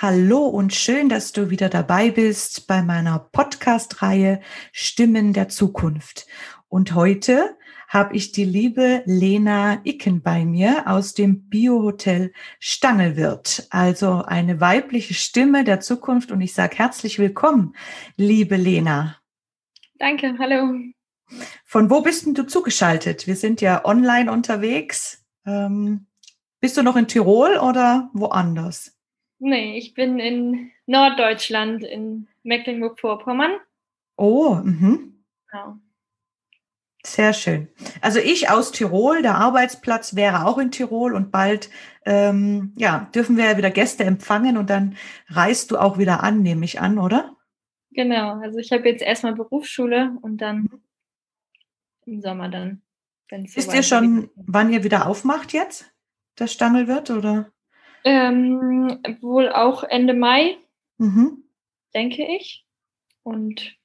Hallo und schön, dass du wieder dabei bist bei meiner Podcast-Reihe Stimmen der Zukunft. Und heute habe ich die liebe Lena Icken bei mir aus dem Biohotel Stangelwirt, also eine weibliche Stimme der Zukunft. Und ich sage herzlich willkommen, liebe Lena. Danke, hallo. Von wo bist denn du zugeschaltet? Wir sind ja online unterwegs. Ähm, bist du noch in Tirol oder woanders? Nee, ich bin in Norddeutschland, in Mecklenburg-Vorpommern. Oh, mhm. Genau. Sehr schön. Also ich aus Tirol, der Arbeitsplatz wäre auch in Tirol und bald ähm, ja, dürfen wir ja wieder Gäste empfangen und dann reist du auch wieder an, nehme ich an, oder? Genau, also ich habe jetzt erstmal Berufsschule und dann mhm. im Sommer dann. Wisst ihr schon, wann ihr wieder aufmacht jetzt, das Stangel wird, oder? Ähm, wohl auch Ende Mai, mhm. denke ich. Und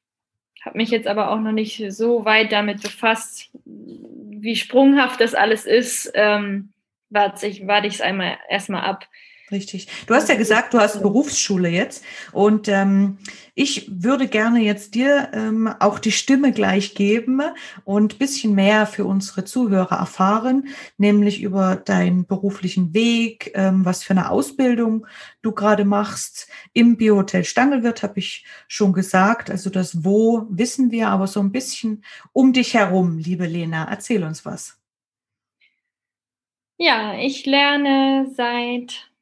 habe mich jetzt aber auch noch nicht so weit damit befasst, wie sprunghaft das alles ist. Ähm, warte ich warte es einmal erstmal ab. Richtig. Du hast ja gesagt, du hast Berufsschule jetzt und ähm, ich würde gerne jetzt dir ähm, auch die Stimme gleich geben und bisschen mehr für unsere Zuhörer erfahren, nämlich über deinen beruflichen Weg, ähm, was für eine Ausbildung du gerade machst. Im Biohotel Stangelwirt habe ich schon gesagt, also das Wo wissen wir, aber so ein bisschen um dich herum, liebe Lena, erzähl uns was. Ja, ich lerne seit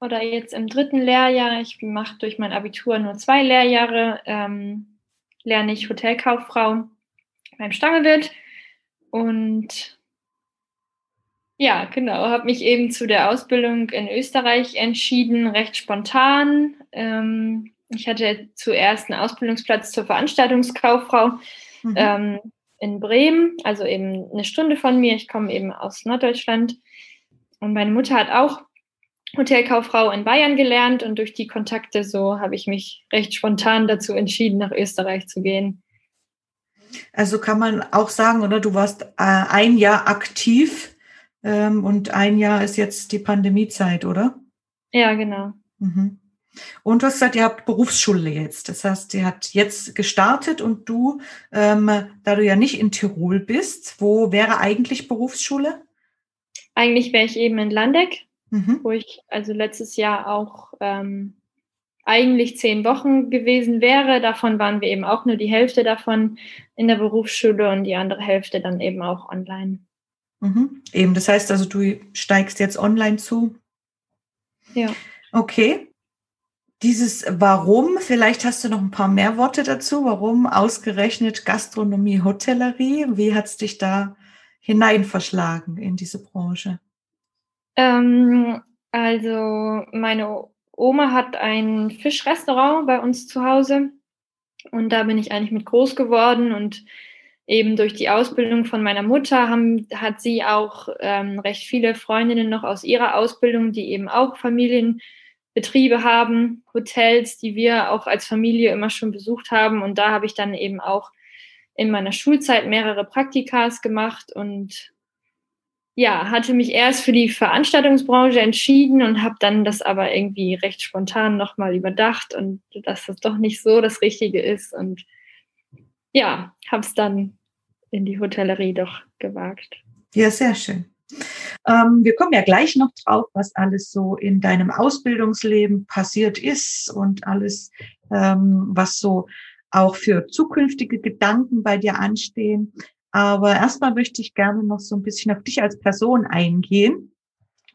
oder jetzt im dritten Lehrjahr, ich mache durch mein Abitur nur zwei Lehrjahre, ähm, lerne ich Hotelkauffrau beim Stangewirt und ja, genau, habe mich eben zu der Ausbildung in Österreich entschieden, recht spontan. Ähm, ich hatte zuerst einen Ausbildungsplatz zur Veranstaltungskauffrau mhm. ähm, in Bremen, also eben eine Stunde von mir. Ich komme eben aus Norddeutschland. Und meine Mutter hat auch Hotelkauffrau in Bayern gelernt und durch die Kontakte so habe ich mich recht spontan dazu entschieden, nach Österreich zu gehen. Also kann man auch sagen, oder du warst äh, ein Jahr aktiv ähm, und ein Jahr ist jetzt die Pandemiezeit, oder? Ja, genau. Mhm. Und du hast gesagt, ihr habt Berufsschule jetzt. Das heißt, ihr habt jetzt gestartet und du, ähm, da du ja nicht in Tirol bist, wo wäre eigentlich Berufsschule? Eigentlich wäre ich eben in Landeck mhm. wo ich also letztes Jahr auch ähm, eigentlich zehn Wochen gewesen wäre. Davon waren wir eben auch nur die Hälfte davon in der Berufsschule und die andere Hälfte dann eben auch online. Mhm. Eben, das heißt also, du steigst jetzt online zu. Ja. Okay. Dieses Warum, vielleicht hast du noch ein paar mehr Worte dazu. Warum ausgerechnet Gastronomie, Hotellerie? Wie hat es dich da hinein verschlagen in diese Branche? Ähm, also meine Oma hat ein Fischrestaurant bei uns zu Hause und da bin ich eigentlich mit groß geworden und eben durch die Ausbildung von meiner Mutter haben, hat sie auch ähm, recht viele Freundinnen noch aus ihrer Ausbildung, die eben auch Familienbetriebe haben, Hotels, die wir auch als Familie immer schon besucht haben. Und da habe ich dann eben auch in meiner Schulzeit mehrere Praktikas gemacht und ja, hatte mich erst für die Veranstaltungsbranche entschieden und habe dann das aber irgendwie recht spontan nochmal überdacht und dass das doch nicht so das Richtige ist. Und ja, habe es dann in die Hotellerie doch gewagt. Ja, sehr schön. Ähm, wir kommen ja gleich noch drauf, was alles so in deinem Ausbildungsleben passiert ist und alles, ähm, was so auch für zukünftige Gedanken bei dir anstehen. Aber erstmal möchte ich gerne noch so ein bisschen auf dich als Person eingehen.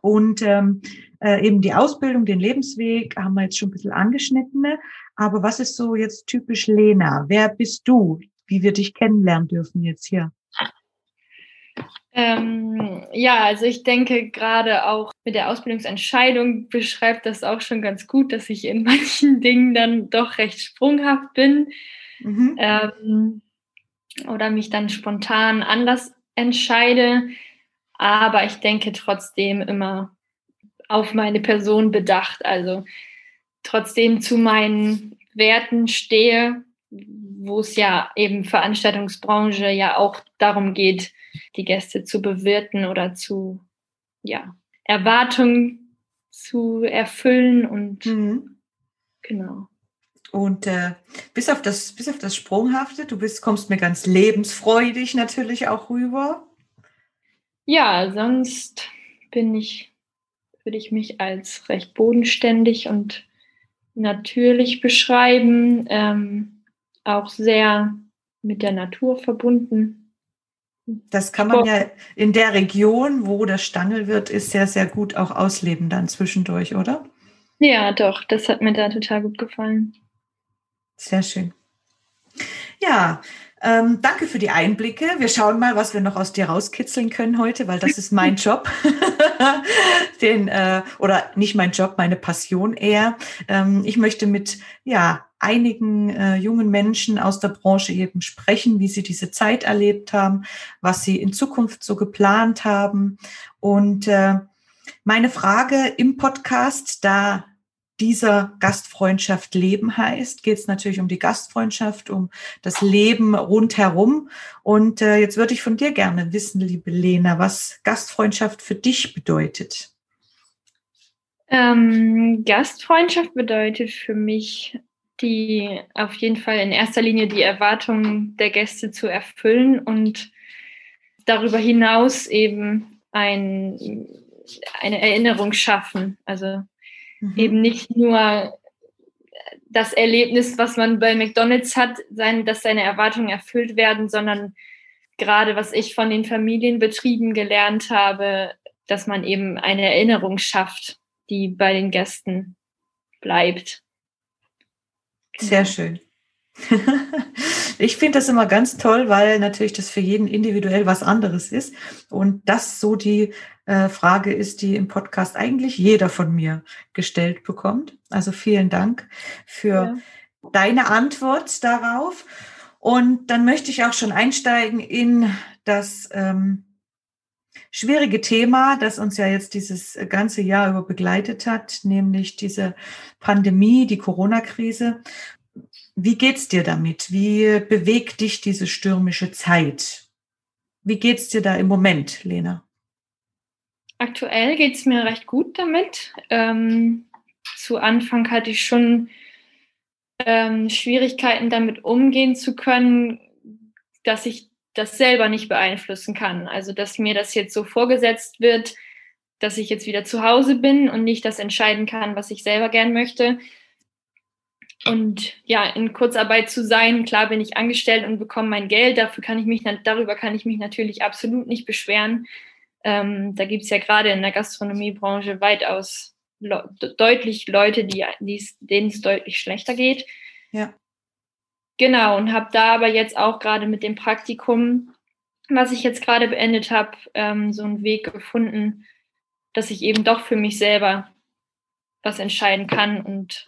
Und ähm, äh, eben die Ausbildung, den Lebensweg haben wir jetzt schon ein bisschen angeschnitten. Aber was ist so jetzt typisch Lena? Wer bist du, wie wir dich kennenlernen dürfen jetzt hier? Ähm, ja, also ich denke gerade auch mit der Ausbildungsentscheidung beschreibt das auch schon ganz gut, dass ich in manchen Dingen dann doch recht sprunghaft bin mhm. ähm, oder mich dann spontan anders entscheide. Aber ich denke trotzdem immer auf meine Person bedacht, also trotzdem zu meinen Werten stehe, wo es ja eben Veranstaltungsbranche ja auch darum geht, die Gäste zu bewirten oder zu ja, Erwartungen zu erfüllen und mhm. genau. Und äh, bis auf das, bis auf das Sprunghafte, du bist, kommst mir ganz lebensfreudig natürlich auch rüber. Ja, sonst bin ich, würde ich mich als recht bodenständig und natürlich beschreiben, ähm, auch sehr mit der Natur verbunden. Das kann man ja in der Region, wo der Stangel wird, ist sehr, sehr gut auch ausleben dann zwischendurch, oder? Ja, doch, das hat mir da total gut gefallen. Sehr schön. Ja, ähm, danke für die Einblicke. Wir schauen mal, was wir noch aus dir rauskitzeln können heute, weil das ist mein Job. Den, äh, oder nicht mein Job, meine Passion eher. Ähm, ich möchte mit ja, einigen äh, jungen Menschen aus der Branche eben sprechen, wie sie diese Zeit erlebt haben, was sie in Zukunft so geplant haben. Und äh, meine Frage im Podcast, da dieser Gastfreundschaft Leben heißt, geht es natürlich um die Gastfreundschaft, um das Leben rundherum. Und äh, jetzt würde ich von dir gerne wissen, liebe Lena, was Gastfreundschaft für dich bedeutet. Ähm, Gastfreundschaft bedeutet für mich die auf jeden Fall in erster Linie die Erwartungen der Gäste zu erfüllen und darüber hinaus eben ein, eine Erinnerung schaffen. Also Mhm. Eben nicht nur das Erlebnis, was man bei McDonald's hat, sein, dass seine Erwartungen erfüllt werden, sondern gerade was ich von den Familienbetrieben gelernt habe, dass man eben eine Erinnerung schafft, die bei den Gästen bleibt. Sehr schön. ich finde das immer ganz toll, weil natürlich das für jeden individuell was anderes ist und das so die äh, Frage ist, die im Podcast eigentlich jeder von mir gestellt bekommt. Also vielen Dank für ja. deine Antwort darauf. Und dann möchte ich auch schon einsteigen in das ähm, schwierige Thema, das uns ja jetzt dieses ganze Jahr über begleitet hat, nämlich diese Pandemie, die Corona-Krise. Wie geht's dir damit? Wie bewegt dich diese stürmische Zeit? Wie geht's dir da im Moment, Lena? Aktuell geht es mir recht gut damit. Ähm, zu Anfang hatte ich schon ähm, Schwierigkeiten damit umgehen zu können, dass ich das selber nicht beeinflussen kann. Also dass mir das jetzt so vorgesetzt wird, dass ich jetzt wieder zu Hause bin und nicht das entscheiden kann, was ich selber gern möchte. Und ja, in Kurzarbeit zu sein, klar bin ich angestellt und bekomme mein Geld, dafür kann ich mich, darüber kann ich mich natürlich absolut nicht beschweren. Ähm, da gibt es ja gerade in der Gastronomiebranche weitaus le deutlich Leute, die, denen es deutlich schlechter geht. Ja. Genau, und habe da aber jetzt auch gerade mit dem Praktikum, was ich jetzt gerade beendet habe, ähm, so einen Weg gefunden, dass ich eben doch für mich selber was entscheiden kann und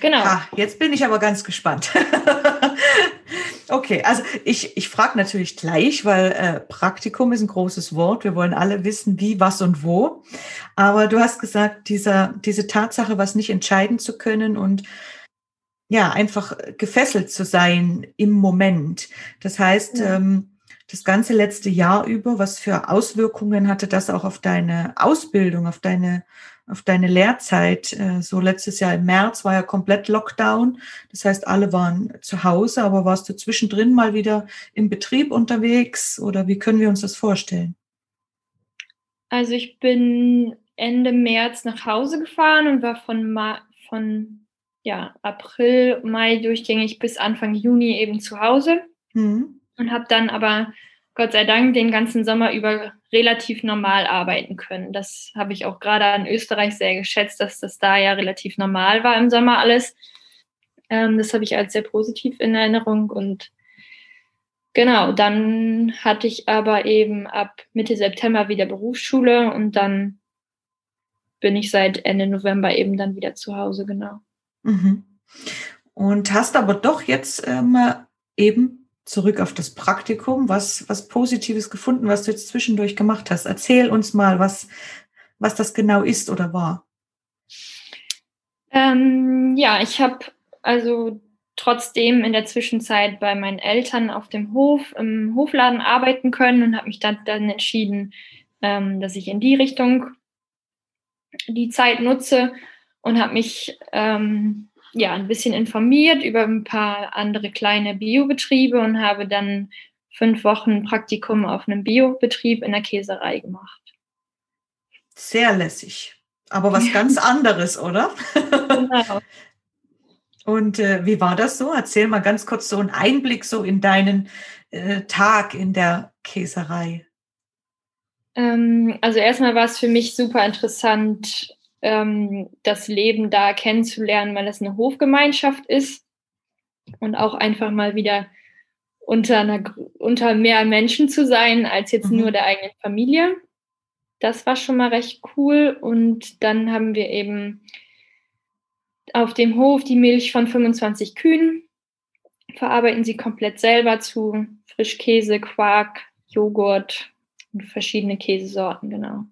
genau. Ha, jetzt bin ich aber ganz gespannt. Okay, also ich, ich frage natürlich gleich, weil äh, Praktikum ist ein großes Wort. Wir wollen alle wissen, wie, was und wo. Aber du hast gesagt, dieser, diese Tatsache, was nicht entscheiden zu können und ja, einfach gefesselt zu sein im Moment. Das heißt, ja. ähm, das ganze letzte Jahr über, was für Auswirkungen hatte das auch auf deine Ausbildung, auf deine auf deine Lehrzeit. Äh, so letztes Jahr im März war ja komplett Lockdown. Das heißt, alle waren zu Hause, aber warst du zwischendrin mal wieder im Betrieb unterwegs oder wie können wir uns das vorstellen? Also ich bin Ende März nach Hause gefahren und war von, Ma von ja, April, Mai durchgängig bis Anfang Juni eben zu Hause mhm. und habe dann aber Gott sei Dank den ganzen Sommer über relativ normal arbeiten können. Das habe ich auch gerade an Österreich sehr geschätzt, dass das da ja relativ normal war im Sommer alles. Ähm, das habe ich als sehr positiv in Erinnerung und Genau, dann hatte ich aber eben ab Mitte September wieder Berufsschule und dann bin ich seit Ende November eben dann wieder zu Hause, genau. Mhm. Und hast aber doch jetzt ähm, eben zurück auf das Praktikum, was, was Positives gefunden, was du jetzt zwischendurch gemacht hast. Erzähl uns mal, was, was das genau ist oder war. Ähm, ja, ich habe also trotzdem in der Zwischenzeit bei meinen Eltern auf dem Hof, im Hofladen arbeiten können und habe mich dann, dann entschieden, ähm, dass ich in die Richtung die Zeit nutze und habe mich ähm, ja ein bisschen informiert über ein paar andere kleine Biobetriebe und habe dann fünf Wochen Praktikum auf einem Biobetrieb in der Käserei gemacht. Sehr lässig. Aber was ganz anderes, oder? Genau. Und äh, wie war das so? Erzähl mal ganz kurz so einen Einblick so in deinen äh, Tag in der Käserei. Ähm, also erstmal war es für mich super interessant, ähm, das Leben da kennenzulernen, weil es eine Hofgemeinschaft ist und auch einfach mal wieder unter, einer, unter mehr Menschen zu sein als jetzt mhm. nur der eigenen Familie. Das war schon mal recht cool. Und dann haben wir eben auf dem Hof die Milch von 25 Kühen, verarbeiten sie komplett selber zu Frischkäse, Quark, Joghurt und verschiedene Käsesorten, genau.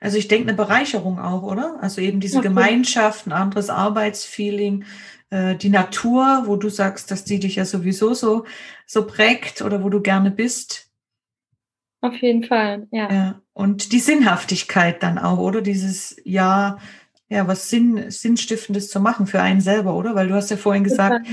Also ich denke eine Bereicherung auch, oder? Also eben diese okay. Gemeinschaft, ein anderes Arbeitsfeeling, äh, die Natur, wo du sagst, dass die dich ja sowieso so, so prägt oder wo du gerne bist. Auf jeden Fall, ja. ja. Und die Sinnhaftigkeit dann auch, oder? Dieses Ja, ja, was Sinn, Sinnstiftendes zu machen für einen selber, oder? Weil du hast ja vorhin gesagt,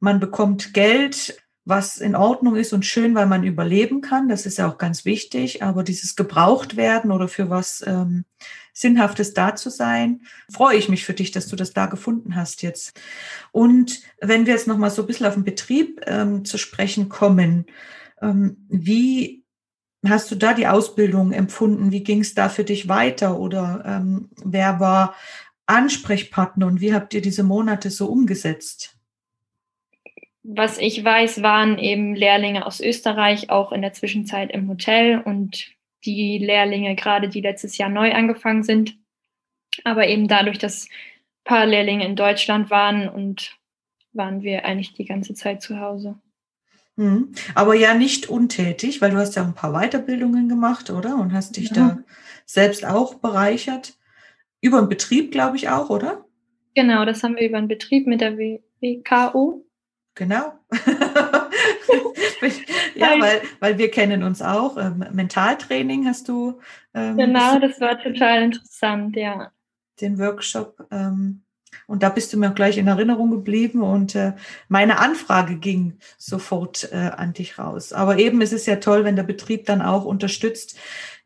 man bekommt Geld, was in Ordnung ist und schön, weil man überleben kann. Das ist ja auch ganz wichtig. Aber dieses gebraucht werden oder für was ähm, Sinnhaftes da zu sein, freue ich mich für dich, dass du das da gefunden hast jetzt. Und wenn wir jetzt nochmal so ein bisschen auf den Betrieb ähm, zu sprechen kommen, ähm, wie hast du da die Ausbildung empfunden? Wie ging es da für dich weiter? Oder ähm, wer war Ansprechpartner und wie habt ihr diese Monate so umgesetzt? Was ich weiß, waren eben Lehrlinge aus Österreich auch in der Zwischenzeit im Hotel und die Lehrlinge gerade, die letztes Jahr neu angefangen sind. Aber eben dadurch, dass ein paar Lehrlinge in Deutschland waren und waren wir eigentlich die ganze Zeit zu Hause. Mhm. Aber ja nicht untätig, weil du hast ja ein paar Weiterbildungen gemacht, oder? Und hast dich ja. da selbst auch bereichert. Über einen Betrieb, glaube ich, auch, oder? Genau, das haben wir über einen Betrieb mit der WKO. Genau. ja, weil, weil wir kennen uns auch. Ähm, Mentaltraining hast du. Ähm, genau, das war total interessant, ja. Den Workshop. Ähm, und da bist du mir gleich in Erinnerung geblieben und äh, meine Anfrage ging sofort äh, an dich raus. Aber eben ist es ja toll, wenn der Betrieb dann auch unterstützt.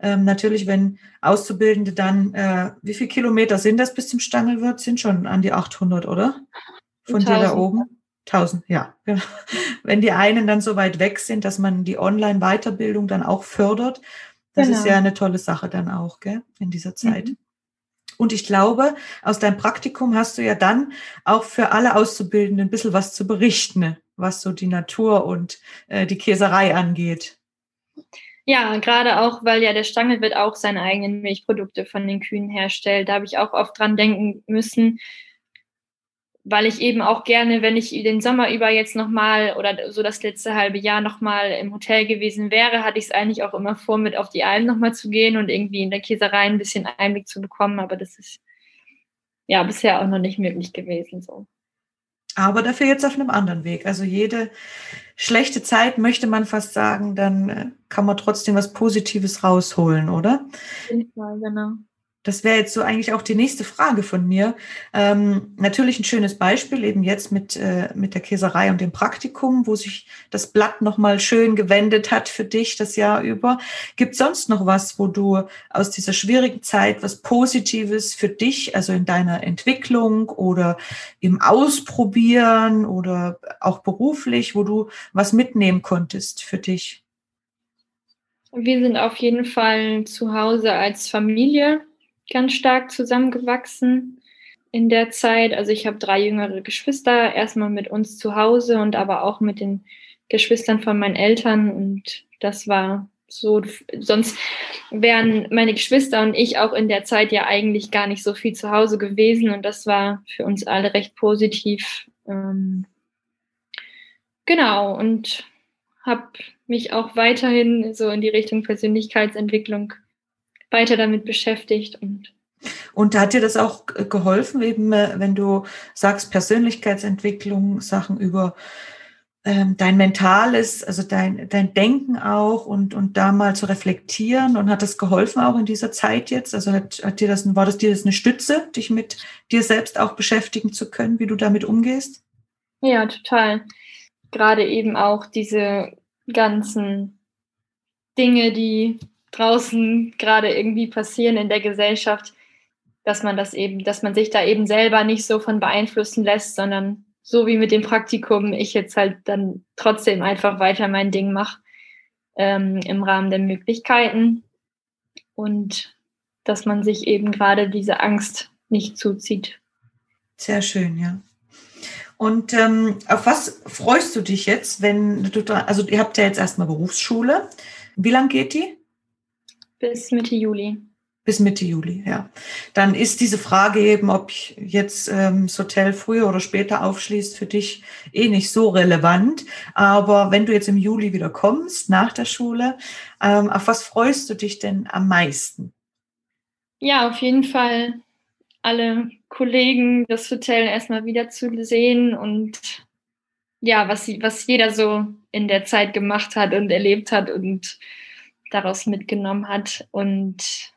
Ähm, natürlich, wenn Auszubildende dann, äh, wie viele Kilometer sind das bis zum Stangelwirt? Sind schon an die 800, oder? Von dir da oben? 1000, ja. Genau. Wenn die einen dann so weit weg sind, dass man die Online-Weiterbildung dann auch fördert, das genau. ist ja eine tolle Sache dann auch, gell, in dieser Zeit. Mhm. Und ich glaube, aus deinem Praktikum hast du ja dann auch für alle Auszubildenden ein bisschen was zu berichten, was so die Natur und äh, die Käserei angeht. Ja, gerade auch, weil ja der Stangelwirt auch seine eigenen Milchprodukte von den Kühen herstellt. Da habe ich auch oft dran denken müssen, weil ich eben auch gerne, wenn ich den Sommer über jetzt nochmal oder so das letzte halbe Jahr nochmal im Hotel gewesen wäre, hatte ich es eigentlich auch immer vor, mit auf die Alm nochmal zu gehen und irgendwie in der Käserei ein bisschen Einblick zu bekommen. Aber das ist ja bisher auch noch nicht möglich gewesen so. Aber dafür jetzt auf einem anderen Weg. Also jede schlechte Zeit möchte man fast sagen, dann äh, kann man trotzdem was Positives rausholen, oder? Ja, genau. Das wäre jetzt so eigentlich auch die nächste Frage von mir. Ähm, natürlich ein schönes Beispiel eben jetzt mit, äh, mit der Käserei und dem Praktikum, wo sich das Blatt nochmal schön gewendet hat für dich das Jahr über. Gibt sonst noch was, wo du aus dieser schwierigen Zeit was Positives für dich, also in deiner Entwicklung oder im Ausprobieren oder auch beruflich, wo du was mitnehmen konntest für dich? Wir sind auf jeden Fall zu Hause als Familie ganz stark zusammengewachsen in der Zeit. Also ich habe drei jüngere Geschwister, erstmal mit uns zu Hause und aber auch mit den Geschwistern von meinen Eltern und das war so, sonst wären meine Geschwister und ich auch in der Zeit ja eigentlich gar nicht so viel zu Hause gewesen und das war für uns alle recht positiv. Ähm, genau, und habe mich auch weiterhin so in die Richtung Persönlichkeitsentwicklung weiter damit beschäftigt und und hat dir das auch geholfen, eben äh, wenn du sagst Persönlichkeitsentwicklung, Sachen über ähm, dein Mentales, also dein, dein Denken auch und, und da mal zu reflektieren und hat das geholfen auch in dieser Zeit jetzt? Also hat, hat dir das, war das dir das eine Stütze, dich mit dir selbst auch beschäftigen zu können, wie du damit umgehst? Ja, total. Gerade eben auch diese ganzen Dinge, die draußen gerade irgendwie passieren in der Gesellschaft, dass man das eben, dass man sich da eben selber nicht so von beeinflussen lässt, sondern so wie mit dem Praktikum ich jetzt halt dann trotzdem einfach weiter mein Ding mache ähm, im Rahmen der Möglichkeiten und dass man sich eben gerade diese Angst nicht zuzieht. Sehr schön, ja. Und ähm, auf was freust du dich jetzt, wenn du also ihr habt ja jetzt erstmal Berufsschule. Wie lang geht die? Bis Mitte Juli bis Mitte Juli, ja. Dann ist diese Frage eben, ob jetzt ähm, das Hotel früher oder später aufschließt, für dich eh nicht so relevant. Aber wenn du jetzt im Juli wieder kommst, nach der Schule, ähm, auf was freust du dich denn am meisten? Ja, auf jeden Fall alle Kollegen, das Hotel erstmal wieder zu sehen und ja, was, was jeder so in der Zeit gemacht hat und erlebt hat und daraus mitgenommen hat. Und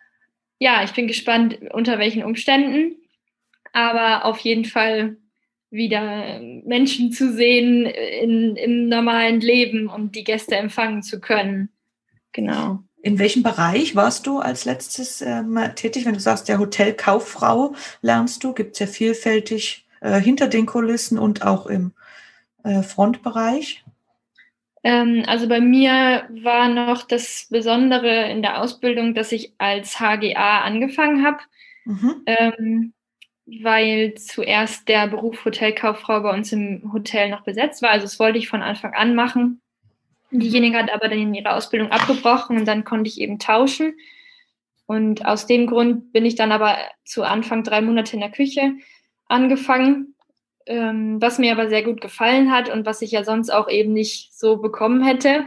ja, ich bin gespannt, unter welchen Umständen. Aber auf jeden Fall wieder Menschen zu sehen in, im normalen Leben und die Gäste empfangen zu können. Genau. In welchem Bereich warst du als letztes ähm, tätig? Wenn du sagst, der Hotelkauffrau lernst du, gibt es ja vielfältig äh, hinter den Kulissen und auch im äh, Frontbereich. Ähm, also bei mir war noch das Besondere in der Ausbildung, dass ich als HGA angefangen habe, mhm. ähm, weil zuerst der Beruf Hotelkauffrau bei uns im Hotel noch besetzt war. Also das wollte ich von Anfang an machen. Diejenige hat aber dann ihre Ausbildung abgebrochen und dann konnte ich eben tauschen. Und aus dem Grund bin ich dann aber zu Anfang drei Monate in der Küche angefangen ähm, was mir aber sehr gut gefallen hat und was ich ja sonst auch eben nicht so bekommen hätte,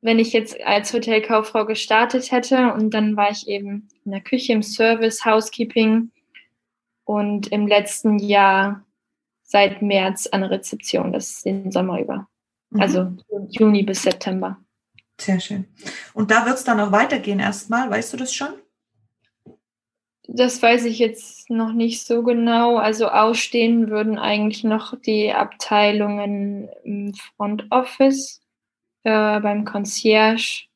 wenn ich jetzt als Hotelkauffrau gestartet hätte. Und dann war ich eben in der Küche, im Service, Housekeeping und im letzten Jahr seit März an der Rezeption, das ist den Sommer über. Mhm. Also Juni bis September. Sehr schön. Und da wird es dann auch weitergehen erstmal, weißt du das schon? Das weiß ich jetzt noch nicht so genau. Also ausstehen würden eigentlich noch die Abteilungen im Front Office, äh, beim Concierge,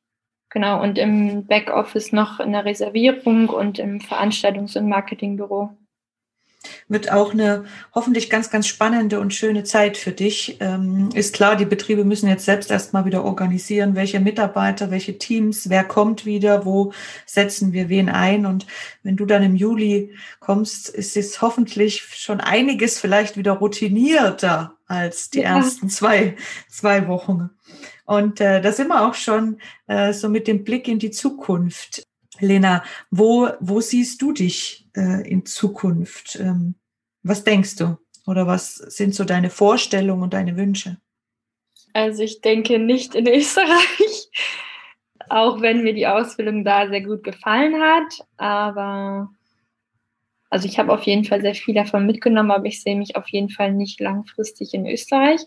genau, und im Backoffice noch in der Reservierung und im Veranstaltungs- und Marketingbüro wird auch eine hoffentlich ganz, ganz spannende und schöne Zeit für dich. Ähm, ist klar, die Betriebe müssen jetzt selbst erstmal wieder organisieren, welche Mitarbeiter, welche Teams, wer kommt wieder, wo setzen wir wen ein. Und wenn du dann im Juli kommst, ist es hoffentlich schon einiges vielleicht wieder routinierter als die ja. ersten zwei, zwei Wochen. Und äh, da sind wir auch schon äh, so mit dem Blick in die Zukunft. Lena, wo, wo siehst du dich äh, in Zukunft? Ähm, was denkst du? Oder was sind so deine Vorstellungen und deine Wünsche? Also ich denke nicht in Österreich, auch wenn mir die Ausbildung da sehr gut gefallen hat. Aber also ich habe auf jeden Fall sehr viel davon mitgenommen, aber ich sehe mich auf jeden Fall nicht langfristig in Österreich.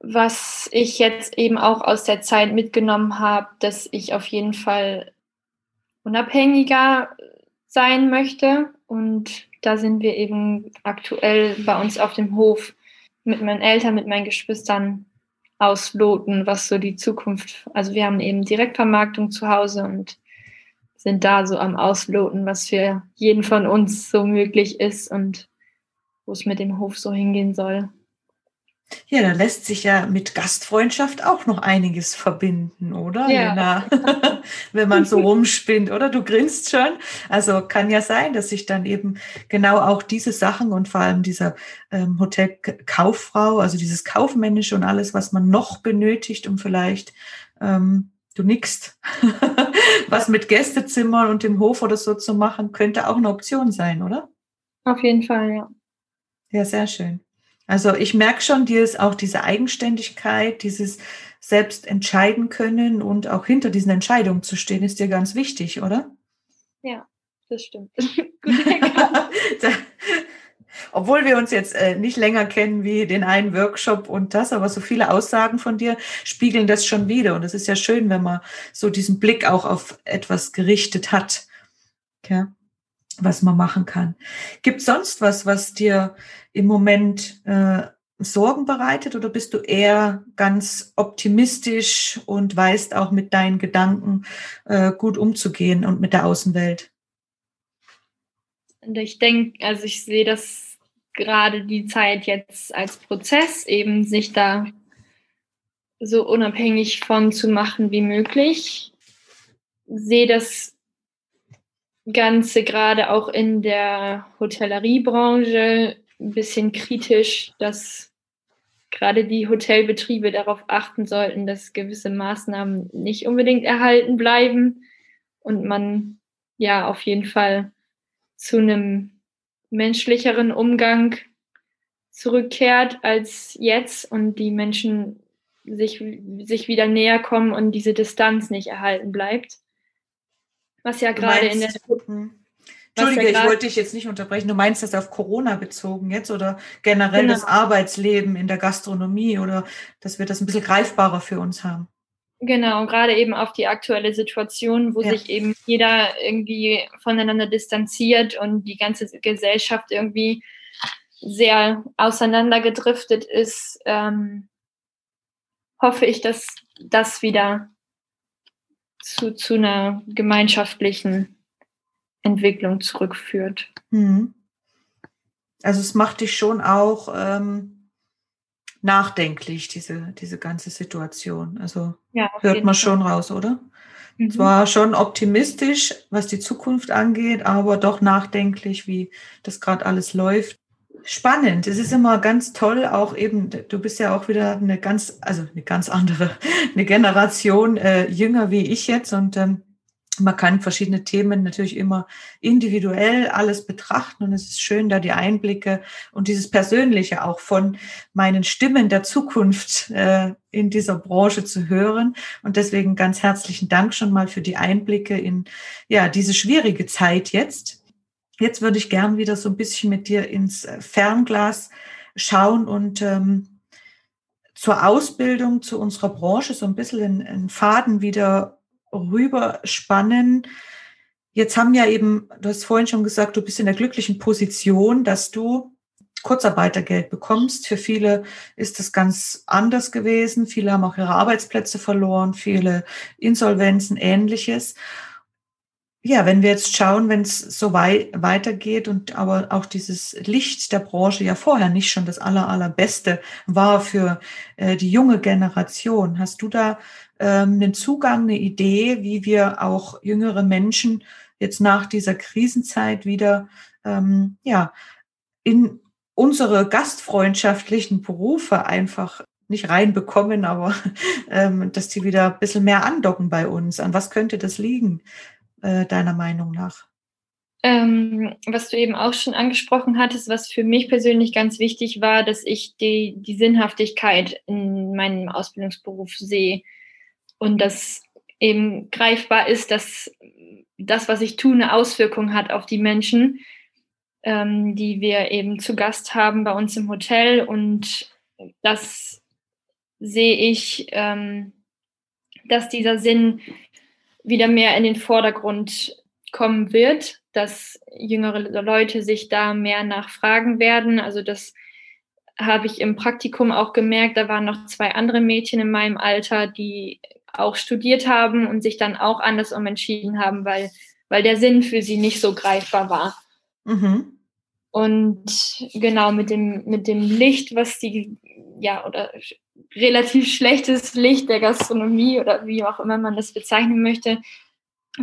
Was ich jetzt eben auch aus der Zeit mitgenommen habe, dass ich auf jeden Fall unabhängiger sein möchte. Und da sind wir eben aktuell bei uns auf dem Hof mit meinen Eltern, mit meinen Geschwistern ausloten, was so die Zukunft, also wir haben eben Direktvermarktung zu Hause und sind da so am Ausloten, was für jeden von uns so möglich ist und wo es mit dem Hof so hingehen soll. Ja, da lässt sich ja mit Gastfreundschaft auch noch einiges verbinden, oder, ja. Lena? Wenn man so rumspinnt, oder? Du grinst schon. Also kann ja sein, dass sich dann eben genau auch diese Sachen und vor allem dieser ähm, Hotelkauffrau, also dieses Kaufmännische und alles, was man noch benötigt, um vielleicht ähm, du nickst. was mit Gästezimmern und dem Hof oder so zu machen, könnte auch eine Option sein, oder? Auf jeden Fall, ja. Ja, sehr schön. Also ich merke schon, dir ist auch diese Eigenständigkeit, dieses selbst entscheiden können und auch hinter diesen Entscheidungen zu stehen, ist dir ganz wichtig, oder? Ja, das stimmt. Obwohl wir uns jetzt äh, nicht länger kennen wie den einen Workshop und das, aber so viele Aussagen von dir spiegeln das schon wieder. Und es ist ja schön, wenn man so diesen Blick auch auf etwas gerichtet hat. Ja was man machen kann. Gibt sonst was, was dir im Moment äh, Sorgen bereitet oder bist du eher ganz optimistisch und weißt auch mit deinen Gedanken äh, gut umzugehen und mit der Außenwelt? Ich denke, also ich sehe das gerade die Zeit jetzt als Prozess, eben sich da so unabhängig von zu machen wie möglich. Sehe das Ganze gerade auch in der Hotelleriebranche ein bisschen kritisch, dass gerade die Hotelbetriebe darauf achten sollten, dass gewisse Maßnahmen nicht unbedingt erhalten bleiben und man ja auf jeden Fall zu einem menschlicheren Umgang zurückkehrt als jetzt und die Menschen sich, sich wieder näher kommen und diese Distanz nicht erhalten bleibt. Was ja gerade in der. Entschuldige, ich wollte dich jetzt nicht unterbrechen. Du meinst das auf Corona bezogen jetzt oder generell genau. das Arbeitsleben in der Gastronomie oder dass wir das ein bisschen greifbarer für uns haben? Genau, gerade eben auf die aktuelle Situation, wo ja. sich eben jeder irgendwie voneinander distanziert und die ganze Gesellschaft irgendwie sehr auseinandergedriftet ist, ähm, hoffe ich, dass das wieder zu, zu einer gemeinschaftlichen Entwicklung zurückführt. Mhm. Also es macht dich schon auch ähm, nachdenklich, diese, diese ganze Situation. Also ja, hört man Fall. schon raus, oder? Mhm. Zwar schon optimistisch, was die Zukunft angeht, aber doch nachdenklich, wie das gerade alles läuft spannend. Es ist immer ganz toll, auch eben, du bist ja auch wieder eine ganz, also eine ganz andere, eine Generation äh, jünger wie ich jetzt und ähm, man kann verschiedene Themen natürlich immer individuell alles betrachten und es ist schön, da die Einblicke und dieses Persönliche auch von meinen Stimmen der Zukunft äh, in dieser Branche zu hören. Und deswegen ganz herzlichen Dank schon mal für die Einblicke in ja diese schwierige Zeit jetzt Jetzt würde ich gern wieder so ein bisschen mit dir ins Fernglas schauen und ähm, zur Ausbildung, zu unserer Branche so ein bisschen einen Faden wieder rüberspannen. Jetzt haben ja eben, du hast vorhin schon gesagt, du bist in der glücklichen Position, dass du Kurzarbeitergeld bekommst. Für viele ist das ganz anders gewesen. Viele haben auch ihre Arbeitsplätze verloren, viele Insolvenzen, ähnliches ja, wenn wir jetzt schauen, wenn es so wei weitergeht und aber auch dieses Licht der Branche ja vorher nicht schon das aller, allerbeste war für äh, die junge Generation, hast du da einen Zugang, eine Idee, wie wir auch jüngere Menschen jetzt nach dieser Krisenzeit wieder ähm, ja in unsere gastfreundschaftlichen Berufe einfach nicht reinbekommen, aber ähm, dass die wieder ein bisschen mehr andocken bei uns. An was könnte das liegen? äh, deiner Meinung nach? Ähm, was du eben auch schon angesprochen hattest, was für mich persönlich ganz wichtig war, dass ich die, die Sinnhaftigkeit in meinem Ausbildungsberuf sehe und dass eben greifbar ist, dass das, was ich tue, eine Auswirkung hat auf die Menschen, ähm, die wir eben zu Gast haben bei uns im Hotel. Und das sehe ich, ähm, dass dieser Sinn wieder mehr in den Vordergrund kommen wird, dass jüngere Leute sich da mehr nachfragen werden. Also das habe ich im Praktikum auch gemerkt. Da waren noch zwei andere Mädchen in meinem Alter, die auch studiert haben und sich dann auch anders umentschieden haben, weil, weil der Sinn für sie nicht so greifbar war. Mhm. Und genau mit dem, mit dem Licht, was die ja, oder relativ schlechtes Licht der Gastronomie oder wie auch immer man das bezeichnen möchte.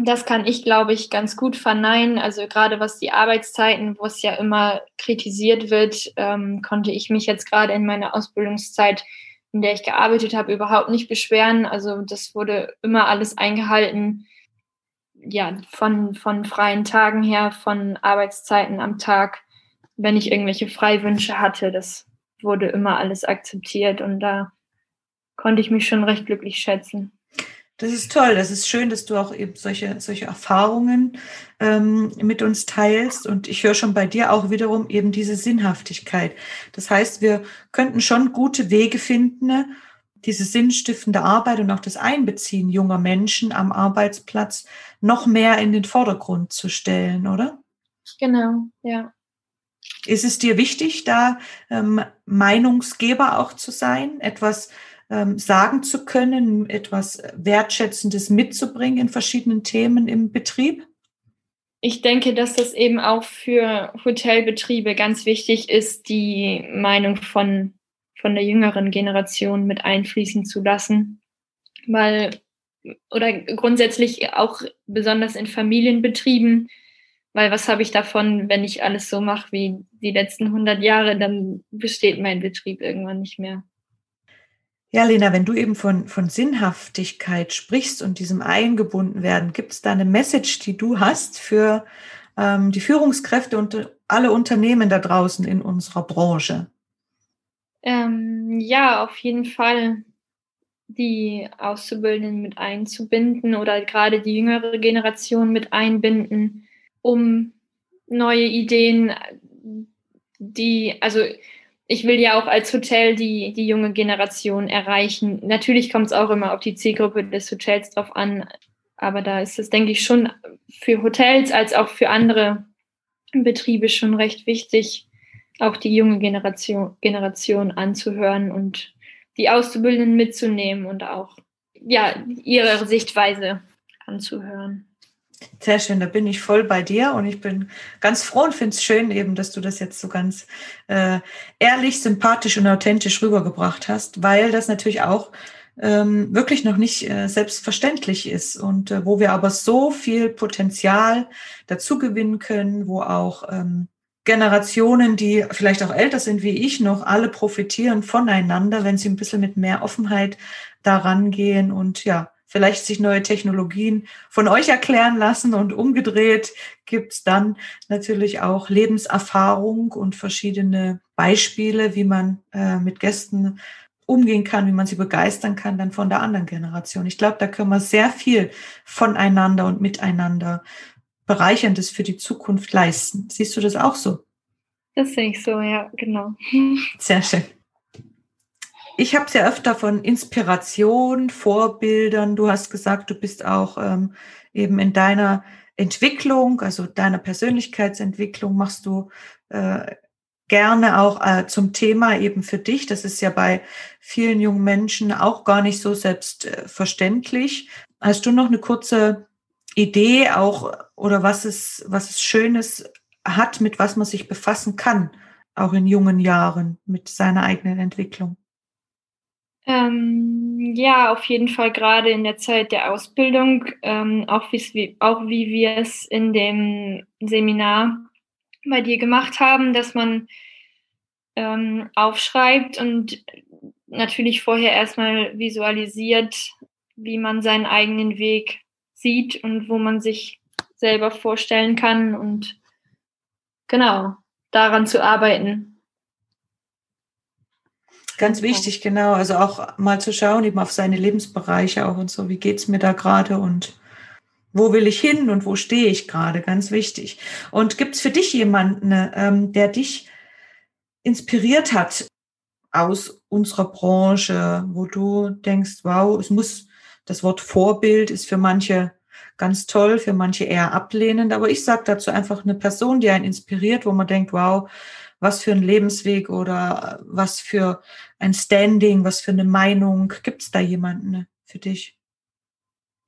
Das kann ich, glaube ich, ganz gut verneinen. Also gerade was die Arbeitszeiten, wo es ja immer kritisiert wird, ähm, konnte ich mich jetzt gerade in meiner Ausbildungszeit, in der ich gearbeitet habe, überhaupt nicht beschweren. Also das wurde immer alles eingehalten. Ja, von, von freien Tagen her, von Arbeitszeiten am Tag, wenn ich irgendwelche Freiwünsche hatte, das wurde immer alles akzeptiert und da konnte ich mich schon recht glücklich schätzen. Das ist toll, das ist schön, dass du auch eben solche, solche Erfahrungen ähm, mit uns teilst. Und ich höre schon bei dir auch wiederum eben diese Sinnhaftigkeit. Das heißt, wir könnten schon gute Wege finden, ne? diese sinnstiftende Arbeit und auch das Einbeziehen junger Menschen am Arbeitsplatz noch mehr in den Vordergrund zu stellen, oder? Genau, ja. Ist es dir wichtig, da ähm, Meinungsgeber auch zu sein, etwas ähm, sagen zu können, etwas Wertschätzendes mitzubringen in verschiedenen Themen im Betrieb? Ich denke, dass das eben auch für Hotelbetriebe ganz wichtig ist, die Meinung von, von der jüngeren Generation mit einfließen zu lassen. Weil, oder grundsätzlich auch besonders in Familienbetrieben, weil was habe ich davon, wenn ich alles so mache wie die letzten 100 Jahre, dann besteht mein Betrieb irgendwann nicht mehr. Ja, Lena, wenn du eben von, von Sinnhaftigkeit sprichst und diesem eingebunden werden, gibt es da eine Message, die du hast für ähm, die Führungskräfte und alle Unternehmen da draußen in unserer Branche? Ähm, ja, auf jeden Fall die Auszubildenden mit einzubinden oder gerade die jüngere Generation mit einbinden, um neue Ideen, die, also ich will ja auch als Hotel die, die junge Generation erreichen. Natürlich kommt es auch immer auf die Zielgruppe des Hotels drauf an, aber da ist es, denke ich, schon für Hotels als auch für andere Betriebe schon recht wichtig, auch die junge Generation, Generation anzuhören und die Auszubildenden mitzunehmen und auch ja, ihre Sichtweise anzuhören. Sehr schön, da bin ich voll bei dir und ich bin ganz froh und finde es schön eben, dass du das jetzt so ganz äh, ehrlich, sympathisch und authentisch rübergebracht hast, weil das natürlich auch ähm, wirklich noch nicht äh, selbstverständlich ist und äh, wo wir aber so viel Potenzial dazu gewinnen können, wo auch ähm, Generationen, die vielleicht auch älter sind wie ich noch, alle profitieren voneinander, wenn sie ein bisschen mit mehr Offenheit daran gehen und ja, vielleicht sich neue Technologien von euch erklären lassen und umgedreht gibt's dann natürlich auch Lebenserfahrung und verschiedene Beispiele, wie man äh, mit Gästen umgehen kann, wie man sie begeistern kann, dann von der anderen Generation. Ich glaube, da können wir sehr viel voneinander und miteinander Bereicherndes für die Zukunft leisten. Siehst du das auch so? Das sehe ich so, ja, genau. Sehr schön. Ich habe sehr öfter von Inspiration, Vorbildern. Du hast gesagt, du bist auch ähm, eben in deiner Entwicklung, also deiner Persönlichkeitsentwicklung, machst du äh, gerne auch äh, zum Thema eben für dich. Das ist ja bei vielen jungen Menschen auch gar nicht so selbstverständlich. Hast du noch eine kurze Idee auch oder was es, was es Schönes hat, mit was man sich befassen kann, auch in jungen Jahren mit seiner eigenen Entwicklung? Ähm, ja, auf jeden Fall gerade in der Zeit der Ausbildung, ähm, auch, wie, auch wie wir es in dem Seminar bei dir gemacht haben, dass man ähm, aufschreibt und natürlich vorher erstmal visualisiert, wie man seinen eigenen Weg sieht und wo man sich selber vorstellen kann und genau daran zu arbeiten. Ganz wichtig, genau. Also auch mal zu schauen, eben auf seine Lebensbereiche auch und so, wie geht's mir da gerade und wo will ich hin und wo stehe ich gerade? Ganz wichtig. Und gibt's für dich jemanden, ähm, der dich inspiriert hat aus unserer Branche, wo du denkst, wow, es muss, das Wort Vorbild ist für manche ganz toll, für manche eher ablehnend, aber ich sage dazu einfach eine Person, die einen inspiriert, wo man denkt, wow, was für ein Lebensweg oder was für ein Standing, was für eine Meinung? Gibt es da jemanden für dich?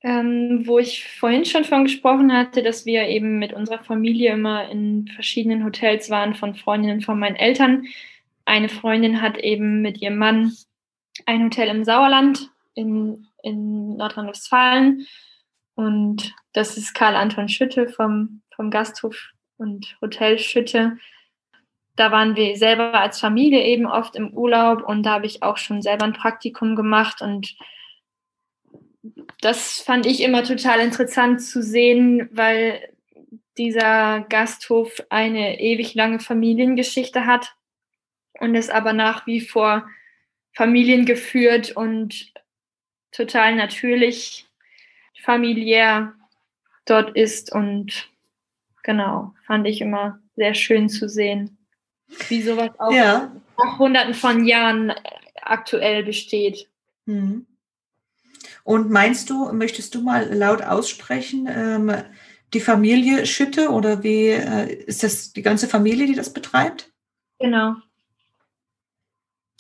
Ähm, wo ich vorhin schon von gesprochen hatte, dass wir eben mit unserer Familie immer in verschiedenen Hotels waren von Freundinnen von meinen Eltern, eine Freundin hat eben mit ihrem Mann ein Hotel im Sauerland in, in Nordrhein-Westfalen. Und das ist Karl Anton Schütte vom, vom Gasthof und Hotel Schütte. Da waren wir selber als Familie eben oft im Urlaub und da habe ich auch schon selber ein Praktikum gemacht und das fand ich immer total interessant zu sehen, weil dieser Gasthof eine ewig lange Familiengeschichte hat und es aber nach wie vor familiengeführt und total natürlich familiär dort ist und genau, fand ich immer sehr schön zu sehen, wie sowas auch ja. nach hunderten von Jahren aktuell besteht. Mhm. Und meinst du, möchtest du mal laut aussprechen, ähm, die Familie Schütte oder wie äh, ist das die ganze Familie, die das betreibt? Genau.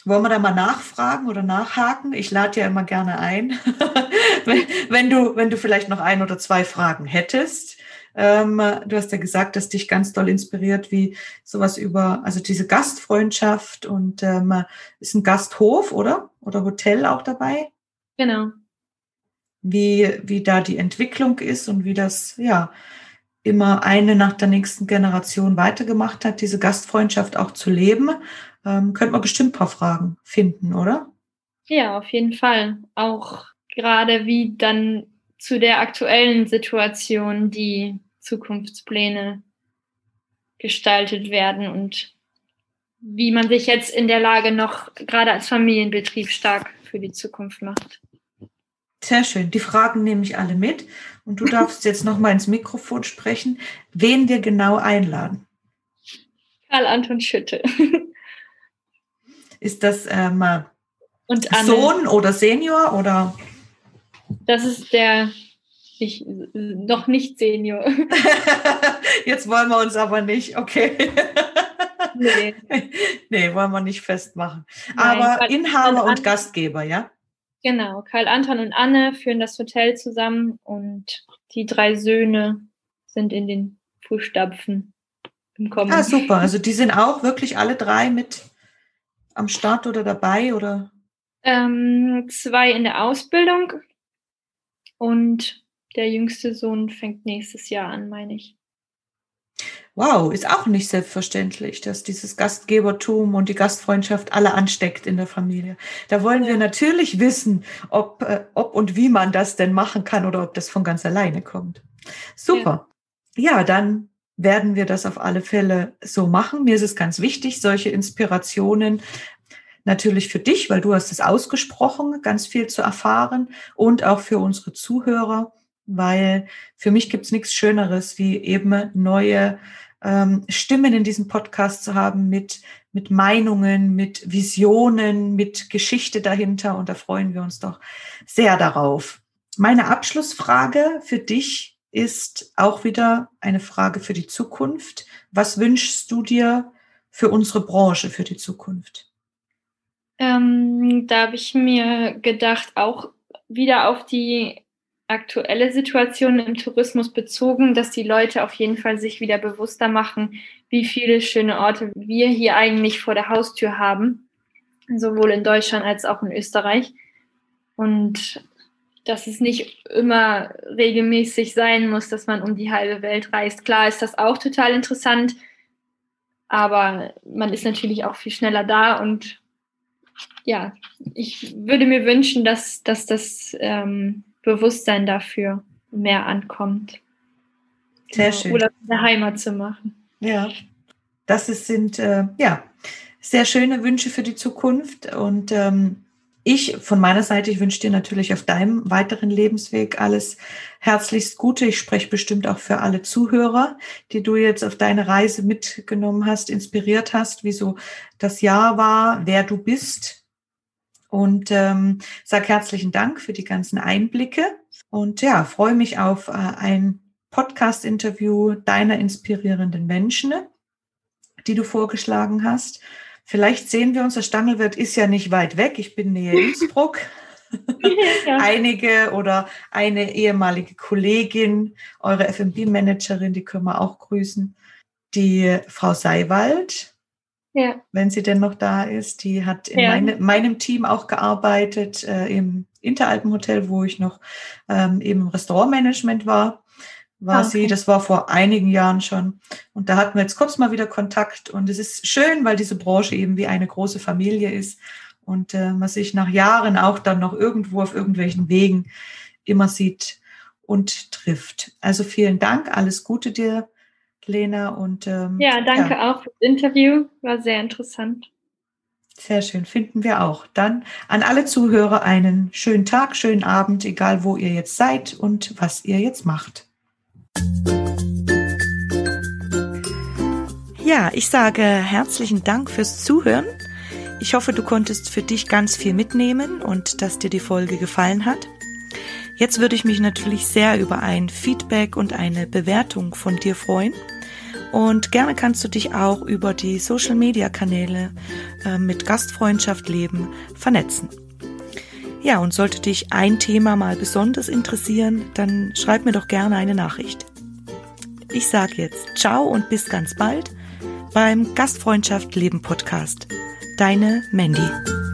Wollen wir da mal nachfragen oder nachhaken? Ich lade ja immer gerne ein, wenn, wenn, du, wenn du vielleicht noch ein oder zwei Fragen hättest. Ähm, du hast ja gesagt, dass dich ganz doll inspiriert, wie sowas über, also diese Gastfreundschaft und ähm, ist ein Gasthof, oder? Oder Hotel auch dabei? Genau wie, wie da die Entwicklung ist und wie das, ja, immer eine nach der nächsten Generation weitergemacht hat, diese Gastfreundschaft auch zu leben, ähm, könnte man bestimmt ein paar Fragen finden, oder? Ja, auf jeden Fall. Auch gerade wie dann zu der aktuellen Situation die Zukunftspläne gestaltet werden und wie man sich jetzt in der Lage noch gerade als Familienbetrieb stark für die Zukunft macht. Sehr schön. Die Fragen nehme ich alle mit. Und du darfst jetzt noch mal ins Mikrofon sprechen, wen wir genau einladen. Karl Anton Schütte. Ist das ähm, Sohn oder Senior oder? Das ist der ich, noch nicht Senior. Jetzt wollen wir uns aber nicht, okay. Nee. nee, wollen wir nicht festmachen. Nein, aber Inhaber und Gastgeber, ja? Genau, Karl Anton und Anne führen das Hotel zusammen und die drei Söhne sind in den Fußstapfen im Kommen. Ah, super. Also die sind auch wirklich alle drei mit am Start oder dabei oder? Ähm, zwei in der Ausbildung und der jüngste Sohn fängt nächstes Jahr an, meine ich. Wow, ist auch nicht selbstverständlich, dass dieses Gastgebertum und die Gastfreundschaft alle ansteckt in der Familie. Da wollen wir natürlich wissen, ob, äh, ob und wie man das denn machen kann oder ob das von ganz alleine kommt. Super. Ja, ja dann werden wir das auf alle Fälle so machen. Mir ist es ganz wichtig, solche Inspirationen natürlich für dich, weil du hast es ausgesprochen, ganz viel zu erfahren und auch für unsere Zuhörer, weil für mich gibt es nichts Schöneres, wie eben neue ähm, Stimmen in diesem Podcast zu haben mit, mit Meinungen, mit Visionen, mit Geschichte dahinter. Und da freuen wir uns doch sehr darauf. Meine Abschlussfrage für dich ist auch wieder eine Frage für die Zukunft. Was wünschst du dir für unsere Branche für die Zukunft? Ähm, da habe ich mir gedacht, auch wieder auf die aktuelle Situation im Tourismus bezogen, dass die Leute auf jeden Fall sich wieder bewusster machen, wie viele schöne Orte wir hier eigentlich vor der Haustür haben, sowohl in Deutschland als auch in Österreich. Und dass es nicht immer regelmäßig sein muss, dass man um die halbe Welt reist. Klar ist das auch total interessant, aber man ist natürlich auch viel schneller da und ja, ich würde mir wünschen, dass, dass das ähm, Bewusstsein dafür mehr ankommt. Sehr genau. schön. Oder eine Heimat zu machen. Ja, das ist, sind äh, ja sehr schöne Wünsche für die Zukunft und ähm, ich von meiner Seite, ich wünsche dir natürlich auf deinem weiteren Lebensweg alles herzlichst Gute. Ich spreche bestimmt auch für alle Zuhörer, die du jetzt auf deine Reise mitgenommen hast, inspiriert hast, wie so das Jahr war, wer du bist, und ähm, sag herzlichen Dank für die ganzen Einblicke und ja, freue mich auf äh, ein Podcast-Interview deiner inspirierenden Menschen, die du vorgeschlagen hast. Vielleicht sehen wir uns, der Stangelwirt ist ja nicht weit weg, ich bin nähe Innsbruck. ja. Einige oder eine ehemalige Kollegin, eure FMB-Managerin, die können wir auch grüßen, die Frau Seiwald, ja. wenn sie denn noch da ist. Die hat in ja. meine, meinem Team auch gearbeitet, äh, im Interalpenhotel, wo ich noch ähm, eben im Restaurantmanagement war. War ah, okay. sie, das war vor einigen Jahren schon. Und da hatten wir jetzt kurz mal wieder Kontakt. Und es ist schön, weil diese Branche eben wie eine große Familie ist und äh, man sich nach Jahren auch dann noch irgendwo auf irgendwelchen Wegen immer sieht und trifft. Also vielen Dank, alles Gute dir, Lena. Und, ähm, ja, danke ja. auch fürs Interview, war sehr interessant. Sehr schön, finden wir auch. Dann an alle Zuhörer einen schönen Tag, schönen Abend, egal wo ihr jetzt seid und was ihr jetzt macht. Ja, ich sage herzlichen Dank fürs Zuhören. Ich hoffe, du konntest für dich ganz viel mitnehmen und dass dir die Folge gefallen hat. Jetzt würde ich mich natürlich sehr über ein Feedback und eine Bewertung von dir freuen. Und gerne kannst du dich auch über die Social-Media-Kanäle äh, mit Gastfreundschaft leben vernetzen. Ja, und sollte dich ein Thema mal besonders interessieren, dann schreib mir doch gerne eine Nachricht. Ich sage jetzt ciao und bis ganz bald beim Gastfreundschaft Leben Podcast. Deine Mandy.